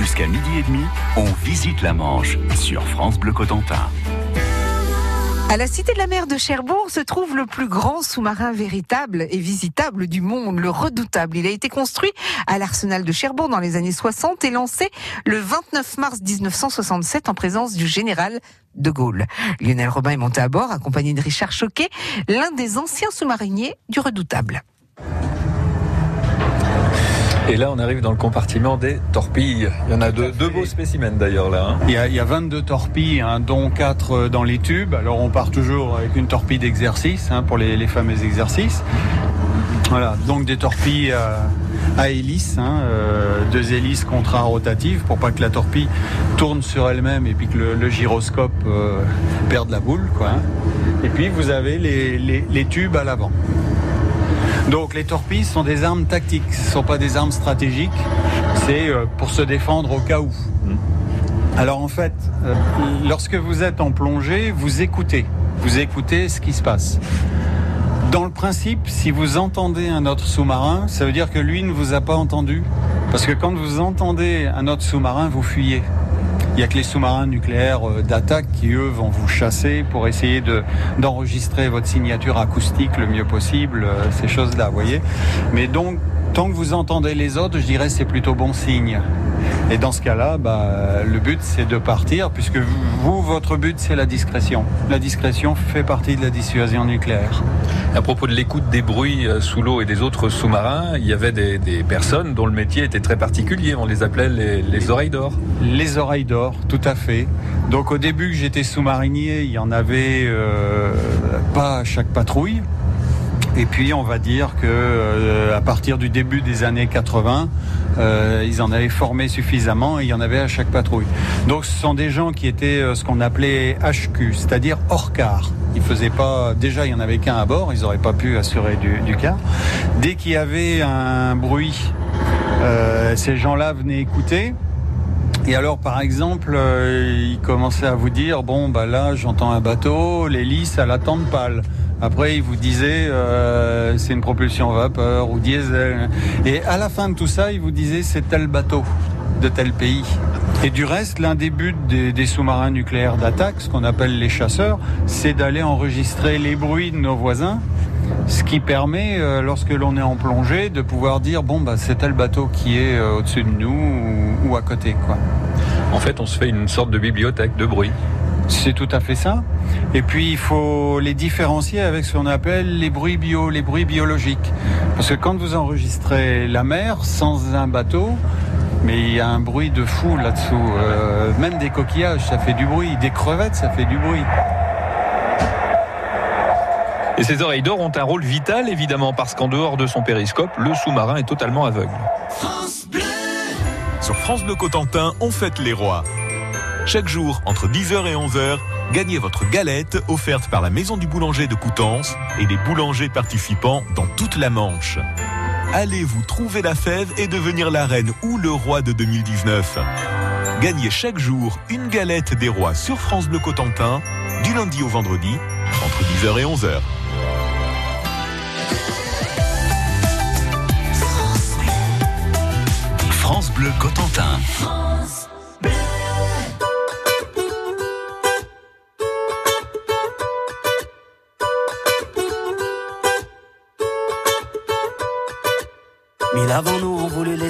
Jusqu'à midi et demi, on visite la Manche sur France Bleu Cotentin. À la Cité de la Mer de Cherbourg se trouve le plus grand sous-marin véritable et visitable du monde, le Redoutable. Il a été construit à l'arsenal de Cherbourg dans les années 60 et lancé le 29 mars 1967 en présence du général de Gaulle. Lionel Robin est monté à bord accompagné de Richard Choquet, l'un des anciens sous-mariniers du Redoutable. Et là, on arrive dans le compartiment des torpilles. Il y en a deux, deux beaux spécimens d'ailleurs là. Hein. Il, y a, il, y a, 22 torpilles, hein, dont 4 euh, dans les tubes. Alors on part toujours avec une torpille d'exercice hein, pour les, fameux exercices. Voilà, donc des torpilles à, à hélice, euh, deux hélices contra-rotatives pour pas que la torpille tourne sur elle-même et puis que le, gyroscope euh, perde la boule. Quoi. Et puis vous avez les tubes à l'avant. Donc les torpilles sont des armes tactiques, ce ne sont pas des armes stratégiques, c'est euh, pour se défendre au cas où. Mmh. Alors en fait, euh, lorsque vous êtes en plongée, vous écoutez, vous écoutez ce qui se passe. Dans le principe, si vous entendez un autre sous-marin, ça veut dire que lui ne vous a pas entendu. Parce que quand vous entendez un autre sous-marin, vous fuyez. Il n'y a que les sous-marins nucléaires euh, d'attaque qui, eux, vont vous chasser pour essayer de, d'enregistrer votre signature acoustique le mieux possible, euh, ces choses-là, vous voyez. Mais donc, tant que vous entendez les autres, je dirais c'est plutôt bon signe. Et dans ce cas-là, bah, le but c'est de partir, puisque vous, votre but c'est la discrétion. La discrétion fait partie de la dissuasion nucléaire. À propos de l'écoute des bruits euh, sous l'eau et des autres sous-marins, il y avait des, des, personnes dont le métier était très particulier. On les appelait les, les oreilles d'or. Les oreilles d'or, tout à fait. Donc au début que j'étais sous-marinier, il y en avait euh, pas à chaque patrouille. Et puis on va dire que euh, à partir du début des années 80, euh, ils en avaient formé suffisamment et il y en avait à chaque patrouille. Donc ce sont des gens qui étaient euh, ce qu'on appelait HQ, c'est-à-dire hors quart. Ils faisaient pas. Déjà, il y en avait qu'un à bord. Ils n'auraient pas pu assurer du, du quart. Dès qu'il y avait un bruit, euh, ces gens-là venaient écouter. Et alors, par exemple, euh, ils commençaient à vous dire bon, bah là, j'entends un bateau, l'hélice à la tente pâle. Après, il vous disait euh, c'est une propulsion vapeur ou diesel. Et à la fin de tout ça, il vous disait c'est tel bateau de tel pays. Et du reste, l'un des buts des, sous-marins nucléaires d'attaque, ce qu'on appelle les chasseurs, c'est d'aller enregistrer les bruits de nos voisins. Ce qui permet, euh, lorsque l'on est en plongée, de pouvoir dire bon bah c'est tel bateau qui est euh, au-dessus de nous ou, à côté. En fait, on se fait une sorte de bibliothèque de bruit. C'est tout à fait ça. Et puis il faut les différencier avec ce qu'on appelle les bruits bio, les bruits biologiques. Parce que quand vous enregistrez la mer sans un bateau, mais il y a un bruit de fou là-dessous. Euh, même des coquillages, ça fait du bruit. Des crevettes, ça fait du bruit. Et ces oreilles d'or ont un rôle vital, évidemment, parce qu'en dehors de son périscope, le sous-marin est totalement aveugle. France Bleu Sur France Bleu Cotentin, on fête les rois. Chaque jour, entre 10h et 11h, gagnez votre galette offerte par la Maison du Boulanger de Coutances et les boulangers participants dans toute la Manche. Allez vous trouver la fève et devenir la reine ou le roi de 2019. Gagnez chaque jour une galette des rois sur France Bleu Cotentin, du lundi au vendredi, entre 10h et 11h. France Bleu.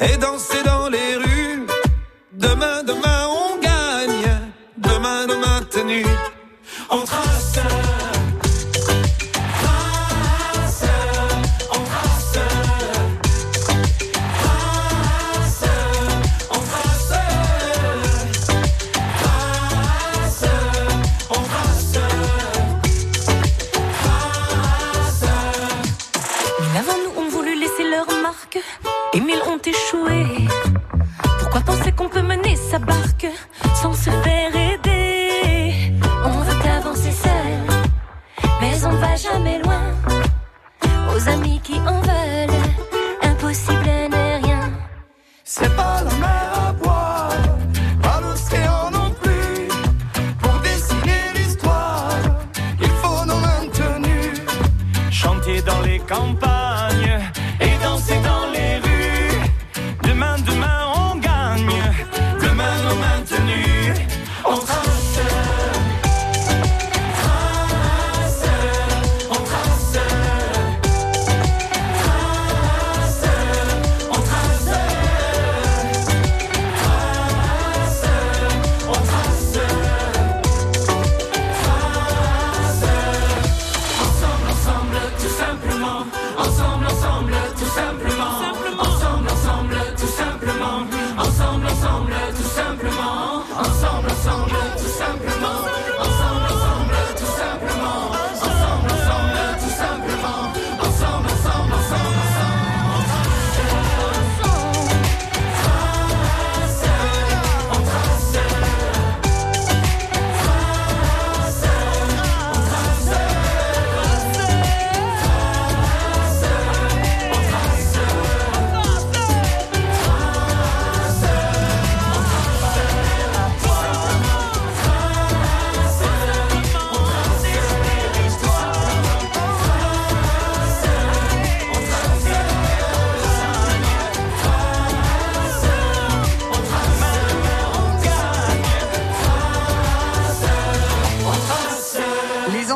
et danser dans C'est pas la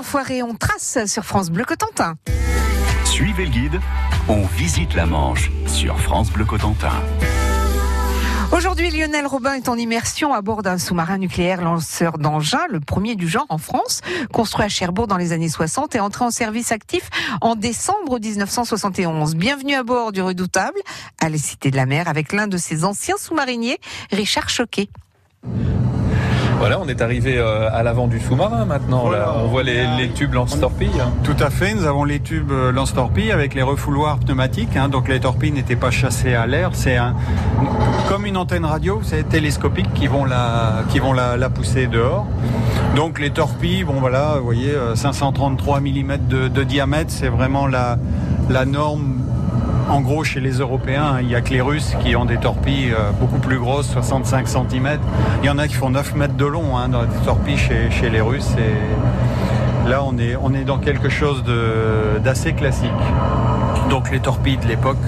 Les enfoirés, on trace sur France Bleu Cotentin. Suivez le guide, on visite la Manche sur France Bleu Cotentin. Aujourd'hui, Lionel Robin est en immersion à bord d'un sous-marin nucléaire lanceur d'engins, le premier du genre en France, construit à Cherbourg dans les années 60 et entré en service actif en décembre 1971. Bienvenue à bord du redoutable, à la Cité de la Mer, avec l'un de ses anciens sous-mariniers, Richard Choquet. Voilà, on est arrivé euh, à l'avant du sous-marin maintenant. Voilà. Là, on voit les, les tubes lance-torpilles. Tout à fait, nous avons les tubes euh, lance-torpilles avec les refouloirs pneumatiques, hein, donc les torpilles n'étaient pas chassées à l'air, c'est un, comme une antenne radio, c'est télescopique qui vont la, qui vont la, la pousser dehors. Donc les torpilles, bon voilà, vous voyez, euh, 533 mm de, de diamètre, c'est vraiment la, la norme. En gros, chez les Européens, il n'y a que les Russes qui ont des torpilles euh, beaucoup plus grosses, 65 cm. Il y en a qui font 9 mètres de long hein, dans des torpilles chez, les Russes. Là, on est, on est dans quelque chose d'assez classique. Donc les torpilles de l'époque.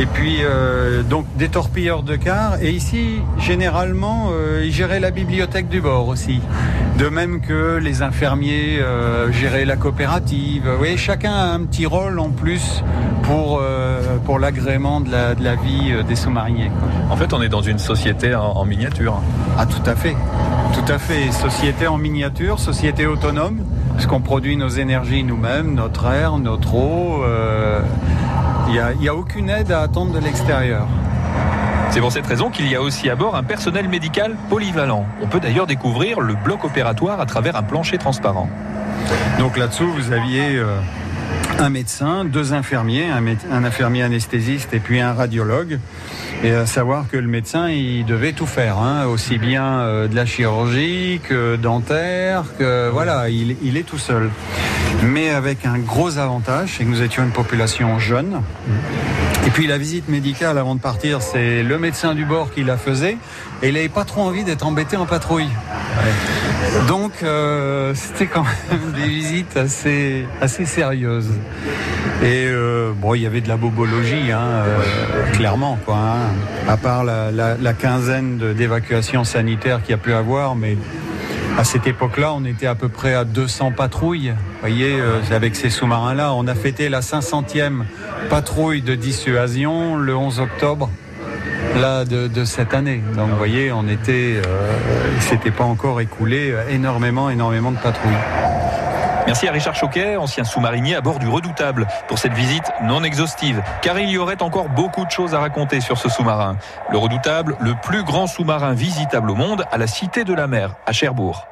Et puis euh, donc des torpilleurs de quart. Et ici, généralement, euh, ils géraient la bibliothèque du bord aussi. De même que les infirmiers euh, géraient la coopérative. Vous voyez, chacun a un petit rôle en plus pour, pour l'agrément de la, de la vie des sous-mariniers. En fait, on est dans une société en, en miniature. Ah, tout à fait. Tout à fait. Société en miniature, société autonome, parce qu'on produit nos énergies nous-mêmes, notre air, notre eau. Il n'y a, aucune aide à attendre de l'extérieur. C'est pour cette raison qu'il y a aussi à bord un personnel médical polyvalent. On peut d'ailleurs découvrir le bloc opératoire à travers un plancher transparent. Donc là-dessous, vous aviez euh, un médecin, deux infirmiers, un, mé- un infirmier anesthésiste et puis un radiologue. Et à savoir que le médecin, il devait tout faire, hein, aussi bien euh, de la chirurgie que dentaire, que voilà, il, il est tout seul. Mais avec un gros avantage, c'est que nous étions une population jeune. Et puis la visite médicale avant de partir, c'est le médecin du bord qui la faisait. Et il n'avait pas trop envie d'être embêté en patrouille. Donc euh, c'était quand même des visites assez, assez sérieuses. Et euh, bon, il y avait de la bobologie, hein, euh, clairement, quoi. hein. À part la, la- la quinzaine d'évacuations sanitaires qu'il y a pu avoir, mais à cette époque-là, on était à peu près à 200 patrouilles. Vous voyez, euh, avec ces sous-marins-là, on a fêté la 500e patrouille de dissuasion le 11 octobre là de, cette année. Donc vous voyez, on était, euh, il s'était pas encore écoulé euh, énormément, énormément de patrouilles. Merci à Richard Choquet, ancien sous-marinier à bord du Redoutable, pour cette visite non exhaustive, car il y aurait encore beaucoup de choses à raconter sur ce sous-marin. Le Redoutable, le plus grand sous-marin visitable au monde, à la Cité de la Mer, à Cherbourg.